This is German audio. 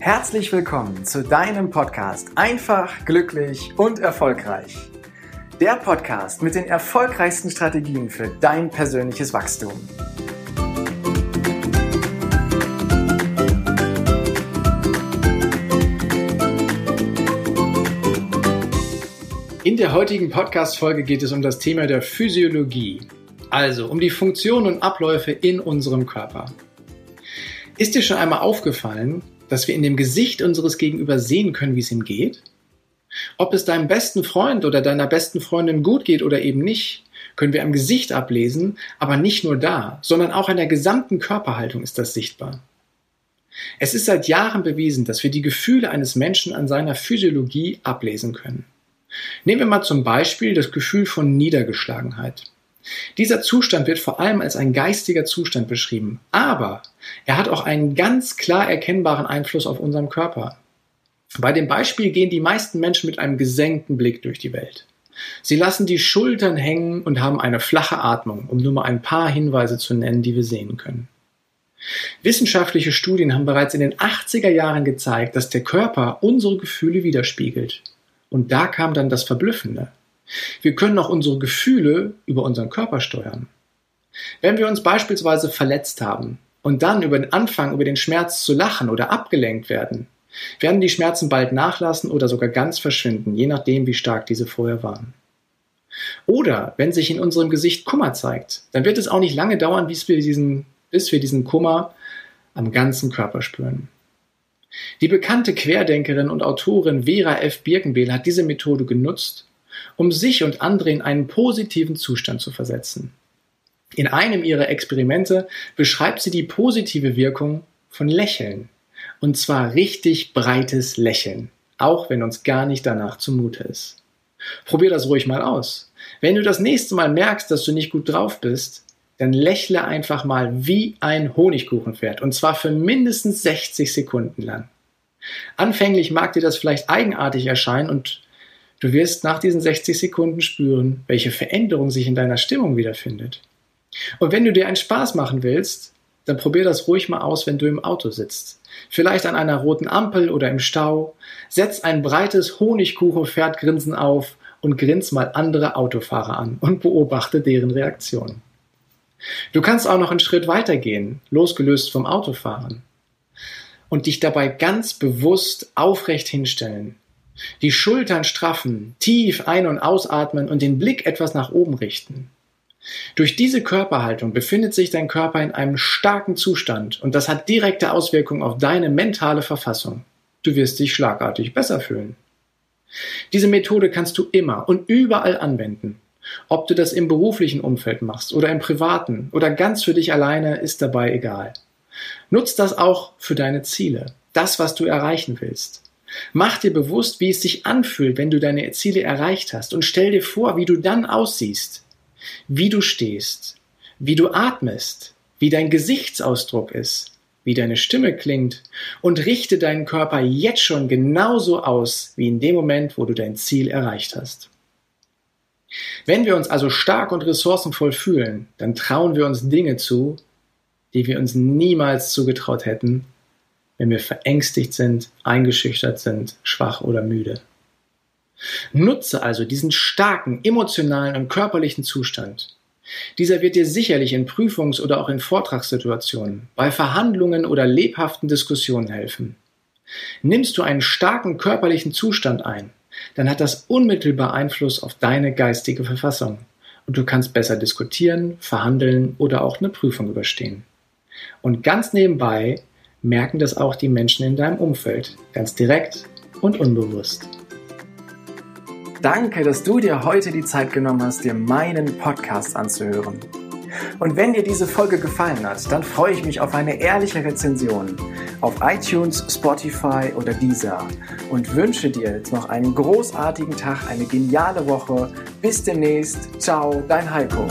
Herzlich willkommen zu deinem Podcast Einfach, glücklich und erfolgreich. Der Podcast mit den erfolgreichsten Strategien für dein persönliches Wachstum. In der heutigen Podcast-Folge geht es um das Thema der Physiologie, also um die Funktionen und Abläufe in unserem Körper. Ist dir schon einmal aufgefallen, dass wir in dem Gesicht unseres Gegenüber sehen können, wie es ihm geht? Ob es deinem besten Freund oder deiner besten Freundin gut geht oder eben nicht, können wir am Gesicht ablesen, aber nicht nur da, sondern auch an der gesamten Körperhaltung ist das sichtbar. Es ist seit Jahren bewiesen, dass wir die Gefühle eines Menschen an seiner Physiologie ablesen können. Nehmen wir mal zum Beispiel das Gefühl von Niedergeschlagenheit. Dieser Zustand wird vor allem als ein geistiger Zustand beschrieben, aber er hat auch einen ganz klar erkennbaren Einfluss auf unseren Körper. Bei dem Beispiel gehen die meisten Menschen mit einem gesenkten Blick durch die Welt. Sie lassen die Schultern hängen und haben eine flache Atmung, um nur mal ein paar Hinweise zu nennen, die wir sehen können. Wissenschaftliche Studien haben bereits in den 80er Jahren gezeigt, dass der Körper unsere Gefühle widerspiegelt. Und da kam dann das Verblüffende. Wir können auch unsere Gefühle über unseren Körper steuern. Wenn wir uns beispielsweise verletzt haben und dann über den Anfang über den Schmerz zu lachen oder abgelenkt werden, werden die Schmerzen bald nachlassen oder sogar ganz verschwinden, je nachdem, wie stark diese vorher waren. Oder wenn sich in unserem Gesicht Kummer zeigt, dann wird es auch nicht lange dauern, bis wir diesen, bis wir diesen Kummer am ganzen Körper spüren. Die bekannte Querdenkerin und Autorin Vera F. Birkenbehl hat diese Methode genutzt, um sich und andere in einen positiven Zustand zu versetzen. In einem ihrer Experimente beschreibt sie die positive Wirkung von Lächeln. Und zwar richtig breites Lächeln, auch wenn uns gar nicht danach zumute ist. Probier das ruhig mal aus. Wenn du das nächste Mal merkst, dass du nicht gut drauf bist, dann lächle einfach mal wie ein Honigkuchenpferd und zwar für mindestens 60 Sekunden lang. Anfänglich mag dir das vielleicht eigenartig erscheinen und du wirst nach diesen 60 Sekunden spüren, welche Veränderung sich in deiner Stimmung wiederfindet. Und wenn du dir einen Spaß machen willst, dann probier das ruhig mal aus, wenn du im Auto sitzt. Vielleicht an einer roten Ampel oder im Stau. Setz ein breites Honigkuchenpferdgrinsen auf und grins mal andere Autofahrer an und beobachte deren Reaktion. Du kannst auch noch einen Schritt weiter gehen, losgelöst vom Autofahren. Und dich dabei ganz bewusst aufrecht hinstellen. Die Schultern straffen, tief ein- und ausatmen und den Blick etwas nach oben richten. Durch diese Körperhaltung befindet sich dein Körper in einem starken Zustand und das hat direkte Auswirkungen auf deine mentale Verfassung. Du wirst dich schlagartig besser fühlen. Diese Methode kannst du immer und überall anwenden. Ob du das im beruflichen Umfeld machst oder im privaten oder ganz für dich alleine, ist dabei egal. Nutz das auch für deine Ziele, das, was du erreichen willst. Mach dir bewusst, wie es sich anfühlt, wenn du deine Ziele erreicht hast und stell dir vor, wie du dann aussiehst, wie du stehst, wie du atmest, wie dein Gesichtsausdruck ist, wie deine Stimme klingt und richte deinen Körper jetzt schon genauso aus wie in dem Moment, wo du dein Ziel erreicht hast. Wenn wir uns also stark und ressourcenvoll fühlen, dann trauen wir uns Dinge zu, die wir uns niemals zugetraut hätten, wenn wir verängstigt sind, eingeschüchtert sind, schwach oder müde. Nutze also diesen starken emotionalen und körperlichen Zustand. Dieser wird dir sicherlich in Prüfungs- oder auch in Vortragssituationen, bei Verhandlungen oder lebhaften Diskussionen helfen. Nimmst du einen starken körperlichen Zustand ein, dann hat das unmittelbar Einfluss auf deine geistige Verfassung und du kannst besser diskutieren, verhandeln oder auch eine Prüfung überstehen. Und ganz nebenbei merken das auch die Menschen in deinem Umfeld, ganz direkt und unbewusst. Danke, dass du dir heute die Zeit genommen hast, dir meinen Podcast anzuhören. Und wenn dir diese Folge gefallen hat, dann freue ich mich auf eine ehrliche Rezension auf iTunes, Spotify oder Deezer und wünsche dir jetzt noch einen großartigen Tag, eine geniale Woche. Bis demnächst. Ciao, dein Heiko.